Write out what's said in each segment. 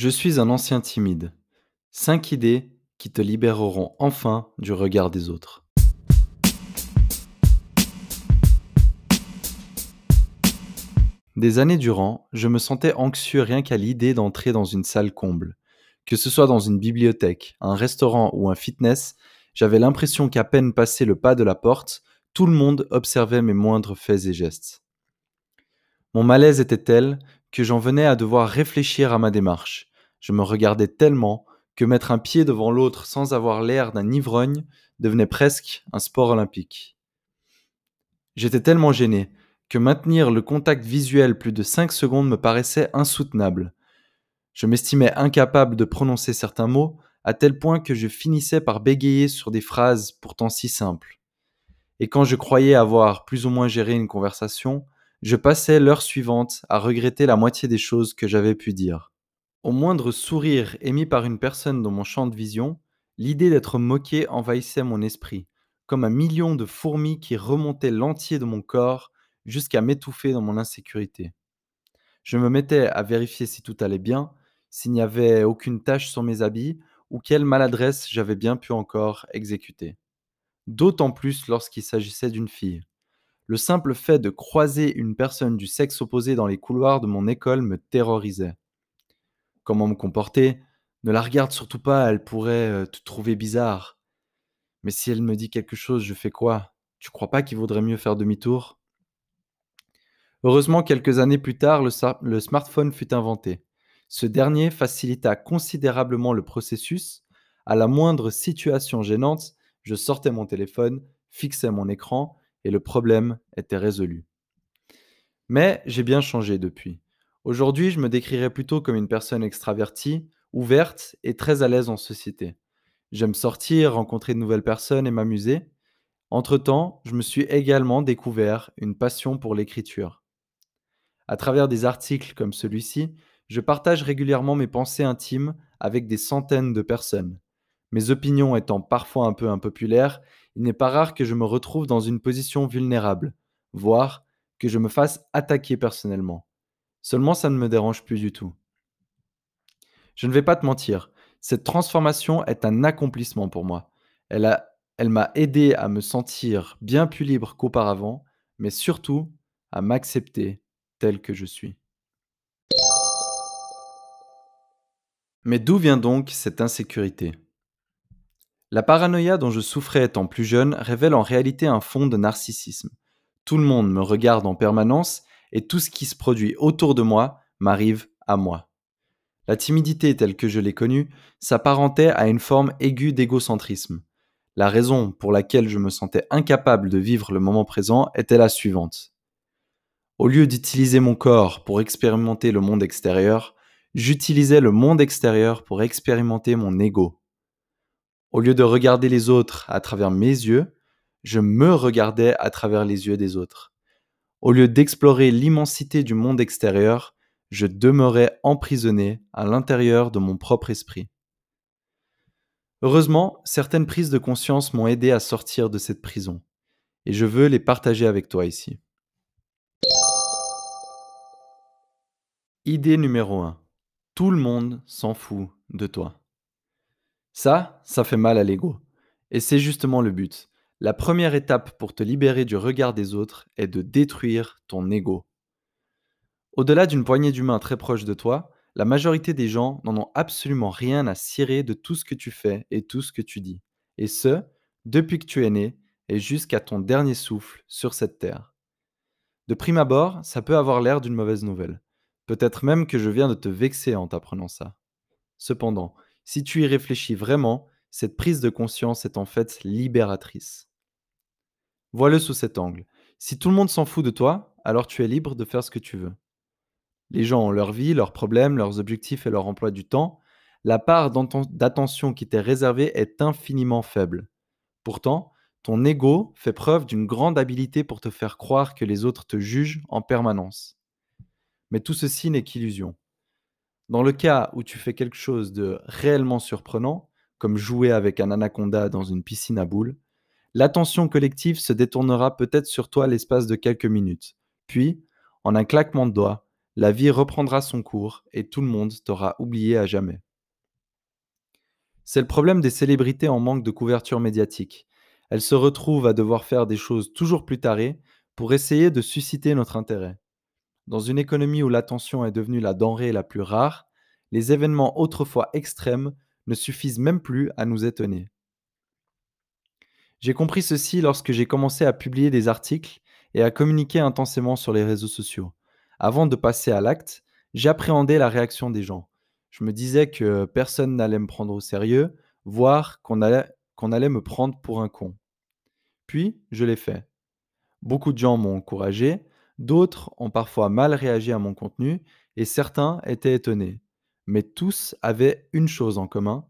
Je suis un ancien timide. 5 idées qui te libéreront enfin du regard des autres. Des années durant, je me sentais anxieux rien qu'à l'idée d'entrer dans une salle comble. Que ce soit dans une bibliothèque, un restaurant ou un fitness, j'avais l'impression qu'à peine passé le pas de la porte, tout le monde observait mes moindres faits et gestes. Mon malaise était tel que j'en venais à devoir réfléchir à ma démarche. Je me regardais tellement que mettre un pied devant l'autre sans avoir l'air d'un ivrogne devenait presque un sport olympique. J'étais tellement gêné que maintenir le contact visuel plus de 5 secondes me paraissait insoutenable. Je m'estimais incapable de prononcer certains mots, à tel point que je finissais par bégayer sur des phrases pourtant si simples. Et quand je croyais avoir plus ou moins géré une conversation, je passais l'heure suivante à regretter la moitié des choses que j'avais pu dire. Au moindre sourire émis par une personne dans mon champ de vision, l'idée d'être moqué envahissait mon esprit, comme un million de fourmis qui remontaient l'entier de mon corps jusqu'à m'étouffer dans mon insécurité. Je me mettais à vérifier si tout allait bien, s'il n'y avait aucune tache sur mes habits ou quelle maladresse j'avais bien pu encore exécuter. D'autant plus lorsqu'il s'agissait d'une fille. Le simple fait de croiser une personne du sexe opposé dans les couloirs de mon école me terrorisait. Comment me comporter Ne la regarde surtout pas, elle pourrait euh, te trouver bizarre. Mais si elle me dit quelque chose, je fais quoi? Tu crois pas qu'il vaudrait mieux faire demi-tour? Heureusement, quelques années plus tard, le, le smartphone fut inventé. Ce dernier facilita considérablement le processus. À la moindre situation gênante, je sortais mon téléphone, fixais mon écran et le problème était résolu. Mais j'ai bien changé depuis. Aujourd'hui, je me décrirais plutôt comme une personne extravertie, ouverte et très à l'aise en société. J'aime sortir, rencontrer de nouvelles personnes et m'amuser. Entre-temps, je me suis également découvert une passion pour l'écriture. À travers des articles comme celui-ci, je partage régulièrement mes pensées intimes avec des centaines de personnes. Mes opinions étant parfois un peu impopulaires, il n'est pas rare que je me retrouve dans une position vulnérable, voire que je me fasse attaquer personnellement. Seulement ça ne me dérange plus du tout. Je ne vais pas te mentir, cette transformation est un accomplissement pour moi. Elle, elle m'a aidé à me sentir bien plus libre qu'auparavant, mais surtout à m'accepter tel que je suis. Mais d'où vient donc cette insécurité? La paranoïa dont je souffrais étant plus jeune révèle en réalité un fond de narcissisme. Tout le monde me regarde en permanence et tout ce qui se produit autour de moi m'arrive à moi. La timidité telle que je l'ai connue s'apparentait à une forme aiguë d'égocentrisme. La raison pour laquelle je me sentais incapable de vivre le moment présent était la suivante. Au lieu d'utiliser mon corps pour expérimenter le monde extérieur, j'utilisais le monde extérieur pour expérimenter mon ego. Au lieu de regarder les autres à travers mes yeux, je me regardais à travers les yeux des autres. Au lieu d'explorer l'immensité du monde extérieur, je demeurais emprisonné à l'intérieur de mon propre esprit. Heureusement, certaines prises de conscience m'ont aidé à sortir de cette prison, et je veux les partager avec toi ici. Idée numéro 1. Tout le monde s'en fout de toi. Ça, ça fait mal à l'ego. Et c'est justement le but. La première étape pour te libérer du regard des autres est de détruire ton ego. Au-delà d'une poignée d'humains très proches de toi, la majorité des gens n'en ont absolument rien à cirer de tout ce que tu fais et tout ce que tu dis. Et ce, depuis que tu es né et jusqu'à ton dernier souffle sur cette terre. De prime abord, ça peut avoir l'air d'une mauvaise nouvelle. Peut-être même que je viens de te vexer en t'apprenant ça. Cependant, si tu y réfléchis vraiment, cette prise de conscience est en fait libératrice. Vois-le sous cet angle. Si tout le monde s'en fout de toi, alors tu es libre de faire ce que tu veux. Les gens ont leur vie, leurs problèmes, leurs objectifs et leur emploi du temps. La part d'attention qui t'est réservée est infiniment faible. Pourtant, ton ego fait preuve d'une grande habileté pour te faire croire que les autres te jugent en permanence. Mais tout ceci n'est qu'illusion. Dans le cas où tu fais quelque chose de réellement surprenant, comme jouer avec un anaconda dans une piscine à boules, l'attention collective se détournera peut-être sur toi l'espace de quelques minutes. Puis, en un claquement de doigts, la vie reprendra son cours et tout le monde t'aura oublié à jamais. C'est le problème des célébrités en manque de couverture médiatique. Elles se retrouvent à devoir faire des choses toujours plus tarées pour essayer de susciter notre intérêt. Dans une économie où l'attention est devenue la denrée la plus rare, les événements autrefois extrêmes ne suffisent même plus à nous étonner. J'ai compris ceci lorsque j'ai commencé à publier des articles et à communiquer intensément sur les réseaux sociaux. Avant de passer à l'acte, j'appréhendais la réaction des gens. Je me disais que personne n'allait me prendre au sérieux, voire qu'on allait, me prendre pour un con. Puis, je l'ai fait. Beaucoup de gens m'ont encouragé, d'autres ont parfois mal réagi à mon contenu, et certains étaient étonnés. Mais tous avaient une chose en commun.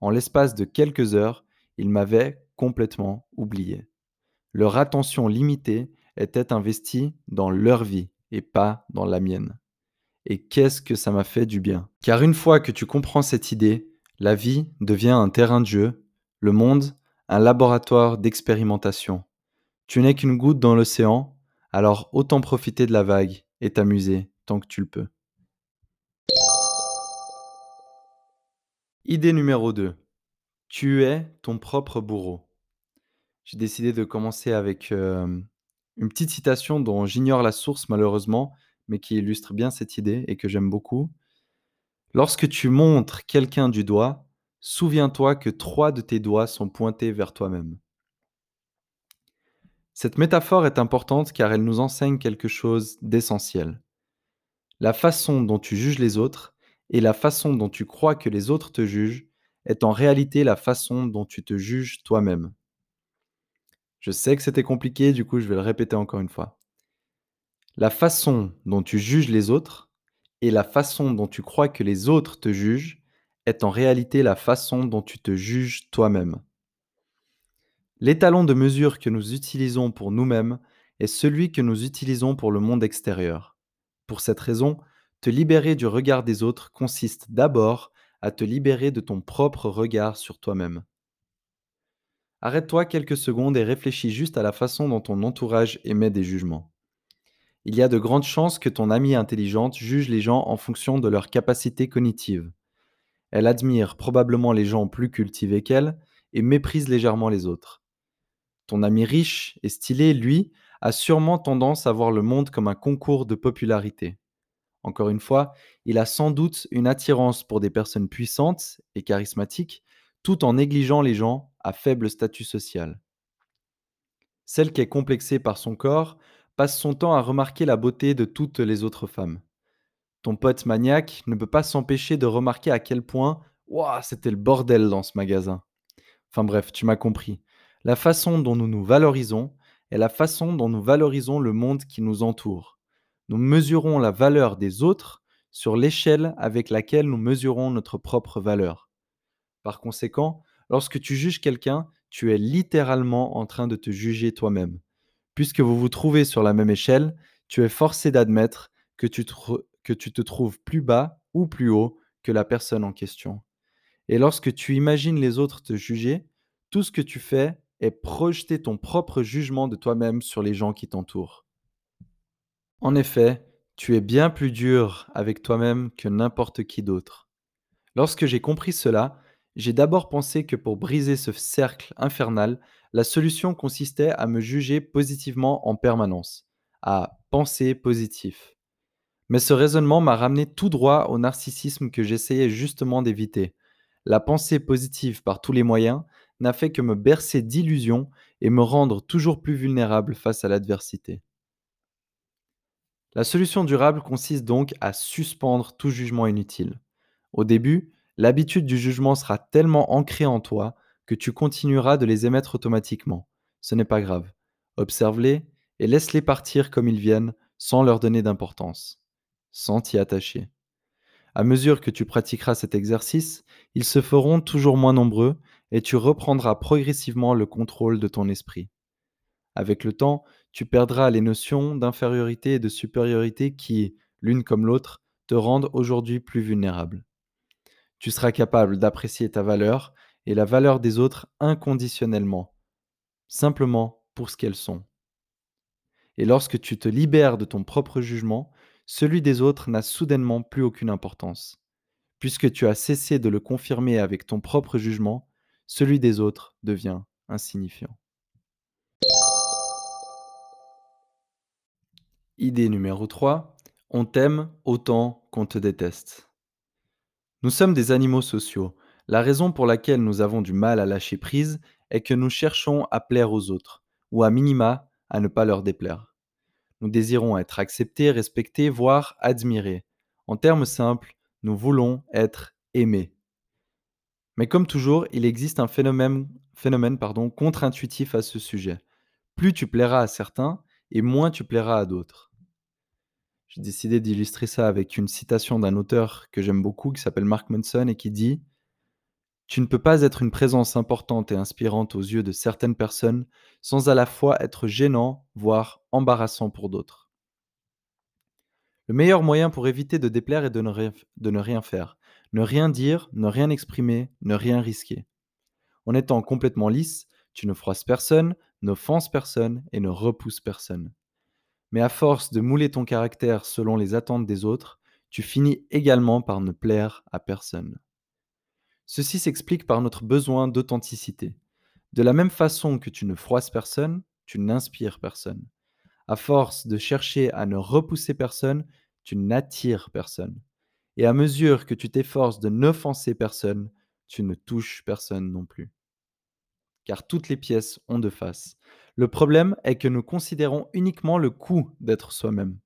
En l'espace de quelques heures, ils m'avaient complètement oublié. Leur attention limitée était investie dans leur vie et pas dans la mienne. Et qu'est-ce que ça m'a fait du bien? Car une fois que tu comprends cette idée, la vie devient un terrain de jeu, le monde un laboratoire d'expérimentation. Tu n'es qu'une goutte dans l'océan, alors autant profiter de la vague et t'amuser tant que tu le peux. Idée numéro 2. Tu es ton propre bourreau. J'ai décidé de commencer avec une petite citation dont j'ignore la source malheureusement, mais qui illustre bien cette idée et que j'aime beaucoup. Lorsque tu montres quelqu'un du doigt, souviens-toi que trois de tes doigts sont pointés vers toi-même. Cette métaphore est importante car elle nous enseigne quelque chose d'essentiel. La façon dont tu juges les autres et la façon dont tu crois que les autres te jugent est en réalité la façon dont tu te juges toi-même. Je sais que c'était compliqué, du coup je vais le répéter encore une fois. La façon dont tu juges les autres et la façon dont tu crois que les autres te jugent est en réalité la façon dont tu te juges toi-même. L'étalon de mesure que nous utilisons pour nous-mêmes est celui que nous utilisons pour le monde extérieur. Pour cette raison, te libérer du regard des autres consiste d'abord à te libérer de ton propre regard sur toi-même. Arrête-toi quelques secondes et réfléchis juste à la façon dont ton entourage émet des jugements. Il y a de grandes chances que ton amie intelligente juge les gens en fonction de leurs capacités cognitives. Elle admire probablement les gens plus cultivés qu'elle et méprise légèrement les autres. Ton ami riche et stylé, lui, a sûrement tendance à voir le monde comme un concours de popularité. Encore une fois, il a sans doute une attirance pour des personnes puissantes et charismatiques, tout en négligeant les gens à faible statut social. Celle qui est complexée par son corps passe son temps à remarquer la beauté de toutes les autres femmes. Ton pote maniaque ne peut pas s'empêcher de remarquer à quel point Waouh, c'était le bordel dans ce magasin. Enfin bref, tu m'as compris. La façon dont nous nous valorisons est la façon dont nous valorisons le monde qui nous entoure. Nous mesurons la valeur des autres sur l'échelle avec laquelle nous mesurons notre propre valeur. Par conséquent, lorsque tu juges quelqu'un, tu es littéralement en train de te juger toi-même. Puisque vous vous trouvez sur la même échelle, tu es forcé d'admettre que tu, que tu te trouves plus bas ou plus haut que la personne en question. Et lorsque tu imagines les autres te juger, tout ce que tu fais est projeter ton propre jugement de toi-même sur les gens qui t'entourent. En effet, tu es bien plus dur avec toi-même que n'importe qui d'autre. Lorsque j'ai compris cela, j'ai d'abord pensé que pour briser ce cercle infernal, la solution consistait à me juger positivement en permanence, à penser positif. Mais ce raisonnement m'a ramené tout droit au narcissisme que j'essayais justement d'éviter. La pensée positive par tous les moyens n'a fait que me bercer d'illusions et me rendre toujours plus vulnérable face à l'adversité. La solution durable consiste donc à suspendre tout jugement inutile. Au début, l'habitude du jugement sera tellement ancrée en toi que tu continueras de les émettre automatiquement. Ce n'est pas grave. Observe-les et laisse-les partir comme ils viennent sans leur donner d'importance sans t'y attacher. À mesure que tu pratiqueras cet exercice, ils se feront toujours moins nombreux et tu reprendras progressivement le contrôle de ton esprit. Avec le temps, tu perdras les notions d'infériorité et de supériorité qui, l'une comme l'autre, te rendent aujourd'hui plus vulnérable. Tu seras capable d'apprécier ta valeur et la valeur des autres inconditionnellement, simplement pour ce qu'elles sont. Et lorsque tu te libères de ton propre jugement, celui des autres n'a soudainement plus aucune importance. Puisque tu as cessé de le confirmer avec ton propre jugement, celui des autres devient insignifiant. Idée numéro 3. On t'aime autant qu'on te déteste. Nous sommes des animaux sociaux. La raison pour laquelle nous avons du mal à lâcher prise est que nous cherchons à plaire aux autres, ou à minima à ne pas leur déplaire. Nous désirons être acceptés, respectés, voire admirés. En termes simples, nous voulons être aimés. Mais comme toujours, il existe un phénomène, contre-intuitif à ce sujet. Plus tu plairas à certains, et moins tu plairas à d'autres. J'ai décidé d'illustrer ça avec une citation d'un auteur que j'aime beaucoup qui s'appelle Mark Manson et qui dit Tu ne peux pas être une présence importante et inspirante aux yeux de certaines personnes sans à la fois être gênant, voire embarrassant pour d'autres. Le meilleur moyen pour éviter de déplaire est de ne, rien, de ne rien faire. Ne rien dire, ne rien exprimer, ne rien risquer. En étant complètement lisse, tu ne froisses personne, n'offenses personne et ne repousses personne. Mais à force de mouler ton caractère selon les attentes des autres, tu finis également par ne plaire à personne. Ceci s'explique par notre besoin d'authenticité. De la même façon que tu ne froisses personne, tu n'inspires personne. À force de chercher à ne repousser personne, tu n'attires personne. Et à mesure que tu t'efforces de n'offenser personne, tu ne touches personne non plus. Car toutes les pièces ont deux faces. Le problème est que nous considérons uniquement le coût d'être soi-même.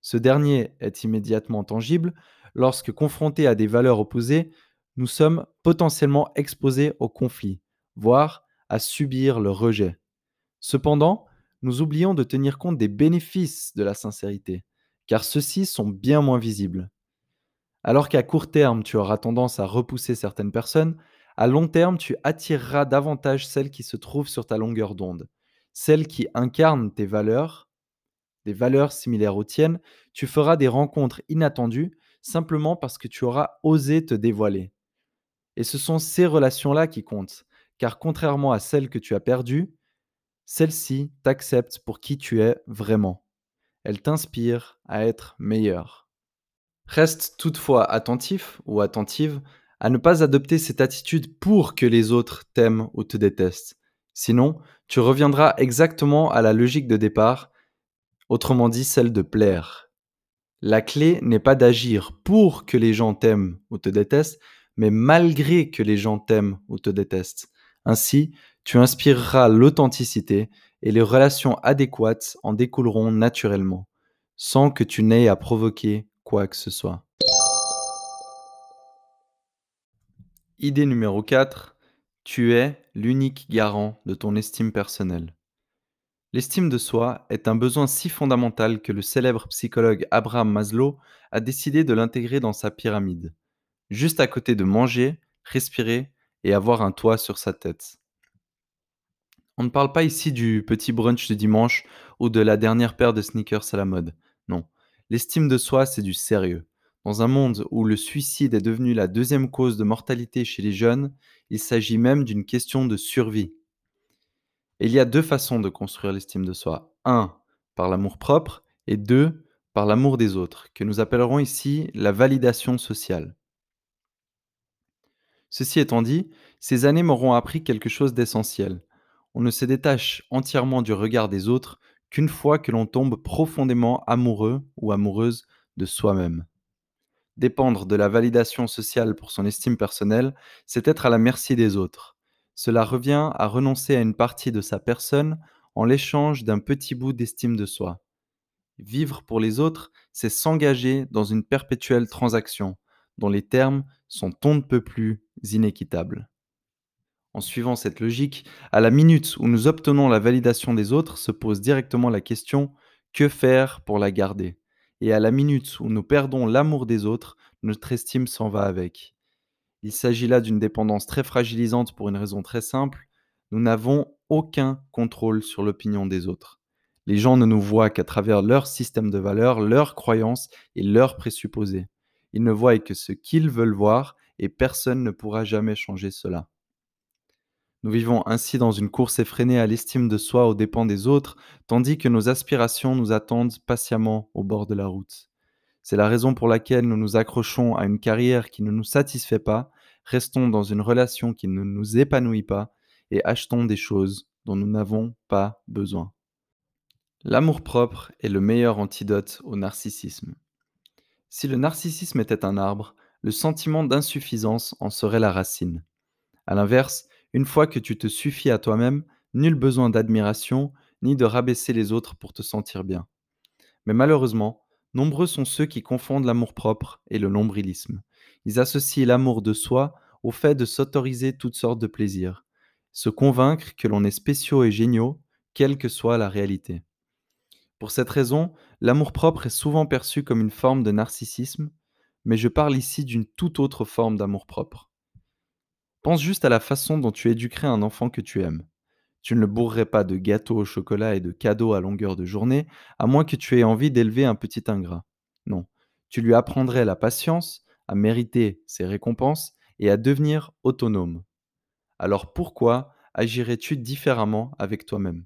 Ce dernier est immédiatement tangible lorsque confrontés à des valeurs opposées, nous sommes potentiellement exposés au conflit, voire à subir le rejet. Cependant, nous oublions de tenir compte des bénéfices de la sincérité, car ceux-ci sont bien moins visibles. Alors qu'à court terme, tu auras tendance à repousser certaines personnes, à long terme, tu attireras davantage celles qui se trouvent sur ta longueur d'onde celle qui incarne tes valeurs, des valeurs similaires aux tiennes, tu feras des rencontres inattendues simplement parce que tu auras osé te dévoiler. Et ce sont ces relations-là qui comptent, car contrairement à celles que tu as perdues, celles-ci t'acceptent pour qui tu es vraiment. Elles t'inspirent à être meilleur. Reste toutefois attentif ou attentive à ne pas adopter cette attitude pour que les autres t'aiment ou te détestent. Sinon, tu reviendras exactement à la logique de départ, autrement dit celle de plaire. La clé n'est pas d'agir pour que les gens t'aiment ou te détestent, mais malgré que les gens t'aiment ou te détestent. Ainsi, tu inspireras l'authenticité et les relations adéquates en découleront naturellement, sans que tu n'aies à provoquer quoi que ce soit. Idée numéro 4. Tu es l'unique garant de ton estime personnelle. L'estime de soi est un besoin si fondamental que le célèbre psychologue Abraham Maslow a décidé de l'intégrer dans sa pyramide, juste à côté de manger, respirer et avoir un toit sur sa tête. On ne parle pas ici du petit brunch de dimanche ou de la dernière paire de sneakers à la mode. Non, l'estime de soi, c'est du sérieux. Dans un monde où le suicide est devenu la deuxième cause de mortalité chez les jeunes, il s'agit même d'une question de survie. il y a deux façons de construire l'estime de soi. Un, par l'amour propre, et deux, par l'amour des autres, que nous appellerons ici la validation sociale. Ceci étant dit, ces années m'auront appris quelque chose d'essentiel. On ne se détache entièrement du regard des autres qu'une fois que l'on tombe profondément amoureux ou amoureuse de soi-même. Dépendre de la validation sociale pour son estime personnelle, c'est être à la merci des autres. Cela revient à renoncer à une partie de sa personne en l'échange d'un petit bout d'estime de soi. Vivre pour les autres, c'est s'engager dans une perpétuelle transaction, dont les termes sont on ne peut plus inéquitables. En suivant cette logique, à la minute où nous obtenons la validation des autres se pose directement la question que faire pour la garder? Et à la minute où nous perdons l'amour des autres, notre estime s'en va avec. Il s'agit là d'une dépendance très fragilisante pour une raison très simple, nous n'avons aucun contrôle sur l'opinion des autres. Les gens ne nous voient qu'à travers leur système de valeurs, leurs croyances et leurs présupposés. Ils ne voient que ce qu'ils veulent voir et personne ne pourra jamais changer cela. Nous vivons ainsi dans une course effrénée à l'estime de soi aux dépens des autres, tandis que nos aspirations nous attendent patiemment au bord de la route. C'est la raison pour laquelle nous nous accrochons à une carrière qui ne nous satisfait pas, restons dans une relation qui ne nous épanouit pas et achetons des choses dont nous n'avons pas besoin. L'amour-propre est le meilleur antidote au narcissisme. Si le narcissisme était un arbre, le sentiment d'insuffisance en serait la racine. A l'inverse, une fois que tu te suffis à toi-même, nul besoin d'admiration ni de rabaisser les autres pour te sentir bien. Mais malheureusement, nombreux sont ceux qui confondent l'amour-propre et le nombrilisme. Ils associent l'amour de soi au fait de s'autoriser toutes sortes de plaisirs, se convaincre que l'on est spéciaux et géniaux, quelle que soit la réalité. Pour cette raison, l'amour-propre est souvent perçu comme une forme de narcissisme, mais je parle ici d'une toute autre forme d'amour-propre. Pense juste à la façon dont tu éduquerais un enfant que tu aimes. Tu ne le bourrerais pas de gâteaux au chocolat et de cadeaux à longueur de journée, à moins que tu aies envie d'élever un petit ingrat. Non, tu lui apprendrais la patience, à mériter ses récompenses et à devenir autonome. Alors pourquoi agirais-tu différemment avec toi-même?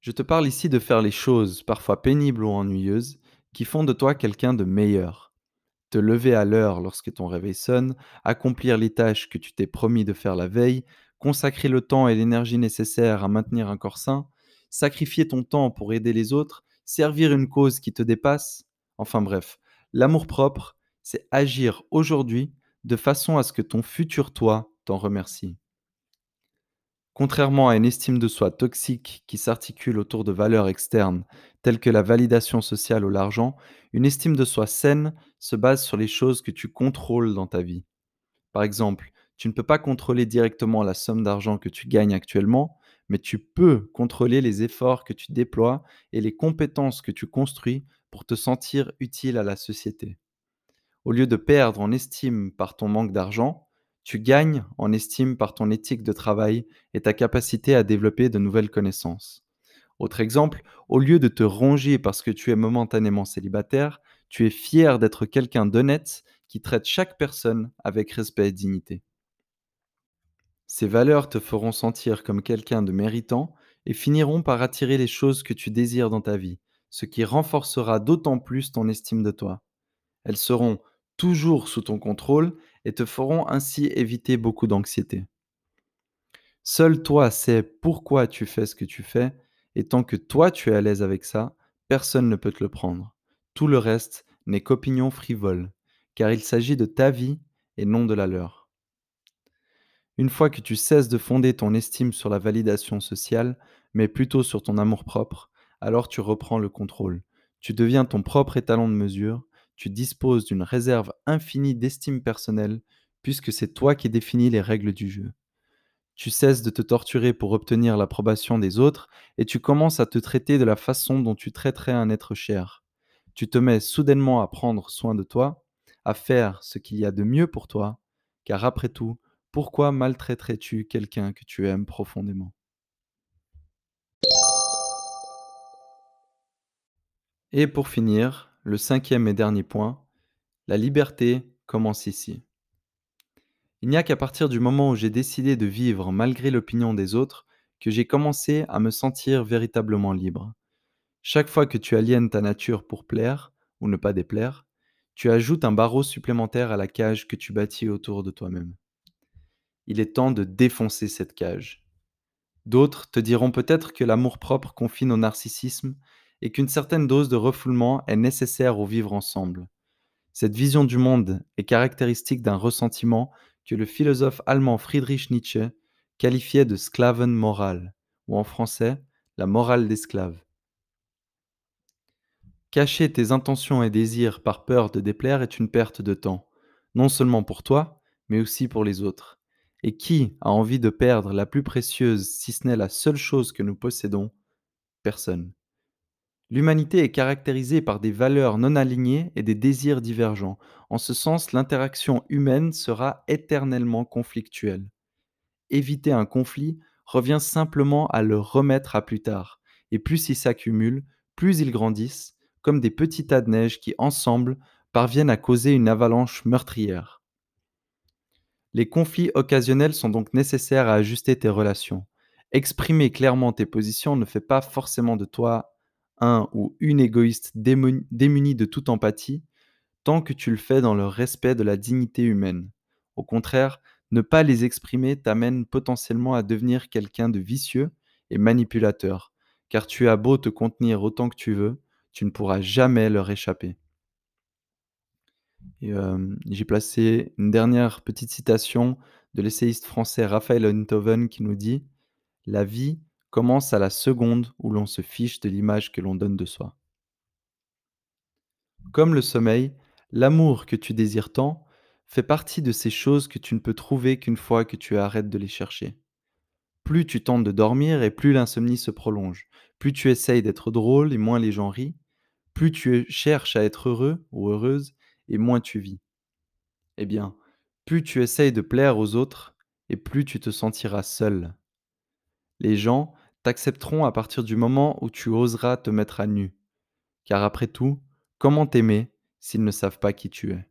Je te parle ici de faire les choses, parfois pénibles ou ennuyeuses, qui font de toi quelqu'un de meilleur. Te lever à l'heure lorsque ton réveil sonne, accomplir les tâches que tu t'es promis de faire la veille, consacrer le temps et l'énergie nécessaires à maintenir un corps sain, sacrifier ton temps pour aider les autres, servir une cause qui te dépasse. Enfin bref, l'amour-propre, c'est agir aujourd'hui de façon à ce que ton futur toi t'en remercie. Contrairement à une estime de soi toxique qui s'articule autour de valeurs externes telles que la validation sociale ou l'argent, une estime de soi saine se base sur les choses que tu contrôles dans ta vie. Par exemple, tu ne peux pas contrôler directement la somme d'argent que tu gagnes actuellement, mais tu peux contrôler les efforts que tu déploies et les compétences que tu construis pour te sentir utile à la société. Au lieu de perdre en estime par ton manque d'argent, tu gagnes en estime par ton éthique de travail et ta capacité à développer de nouvelles connaissances. Autre exemple, au lieu de te ronger parce que tu es momentanément célibataire, tu es fier d'être quelqu'un d'honnête qui traite chaque personne avec respect et dignité. Ces valeurs te feront sentir comme quelqu'un de méritant et finiront par attirer les choses que tu désires dans ta vie, ce qui renforcera d'autant plus ton estime de toi. Elles seront toujours sous ton contrôle et te feront ainsi éviter beaucoup d'anxiété. Seul toi sais pourquoi tu fais ce que tu fais, et tant que toi tu es à l'aise avec ça, personne ne peut te le prendre. Tout le reste n'est qu'opinion frivole, car il s'agit de ta vie et non de la leur. Une fois que tu cesses de fonder ton estime sur la validation sociale, mais plutôt sur ton amour-propre, alors tu reprends le contrôle. Tu deviens ton propre étalon de mesure, tu disposes d'une réserve infinie d'estime personnelle, puisque c'est toi qui définis les règles du jeu. Tu cesses de te torturer pour obtenir l'approbation des autres et tu commences à te traiter de la façon dont tu traiterais un être cher. Tu te mets soudainement à prendre soin de toi, à faire ce qu'il y a de mieux pour toi, car après tout, pourquoi maltraiterais-tu quelqu'un que tu aimes profondément? Et pour finir, le cinquième et dernier point, la liberté commence ici. Il n'y a qu'à partir du moment où j'ai décidé de vivre malgré l'opinion des autres que j'ai commencé à me sentir véritablement libre. Chaque fois que tu aliènes ta nature pour plaire ou ne pas déplaire, tu ajoutes un barreau supplémentaire à la cage que tu bâtis autour de toi-même. Il est temps de défoncer cette cage. D'autres te diront peut-être que l'amour-propre confine au narcissisme et qu'une certaine dose de refoulement est nécessaire au vivre ensemble. Cette vision du monde est caractéristique d'un ressentiment que le philosophe allemand Friedrich Nietzsche qualifiait de sclaven moral, ou en français, la morale d'esclave. Cacher tes intentions et désirs par peur de déplaire est une perte de temps, non seulement pour toi, mais aussi pour les autres. Et qui a envie de perdre la plus précieuse, si ce n'est la seule chose que nous possédons? Personne. L'humanité est caractérisée par des valeurs non alignées et des désirs divergents. En ce sens, l'interaction humaine sera éternellement conflictuelle. Éviter un conflit revient simplement à le remettre à plus tard, et plus ils s'accumulent, plus ils grandissent, des petits tas de neige qui, ensemble, parviennent à causer une avalanche meurtrière. Les conflits occasionnels sont donc nécessaires à ajuster tes relations. Exprimer clairement tes positions ne fait pas forcément de toi un ou une égoïste démon- démuni de toute empathie, tant que tu le fais dans le respect de la dignité humaine. Au contraire, ne pas les exprimer t'amène potentiellement à devenir quelqu'un de vicieux et manipulateur, car tu as beau te contenir autant que tu veux, tu ne pourras jamais leur échapper. J'ai placé une dernière petite citation de l'essayiste français Raphaël Enthoven qui nous dit La vie commence à la seconde où l'on se fiche de l'image que l'on donne de soi. Comme le sommeil, l'amour que tu désires tant fait partie de ces choses que tu ne peux trouver qu'une fois que tu arrêtes de les chercher. Plus tu tentes de dormir et plus l'insomnie se prolonge. Plus tu essayes d'être drôle et moins les gens rient. Plus tu cherches à être heureux ou heureuse et moins tu vis. Eh bien, plus tu essayes de plaire aux autres et plus tu te sentiras seul. Les gens t'accepteront à partir du moment où tu oseras te mettre à nu. Car après tout, comment t'aimer s'ils ne savent pas qui tu es?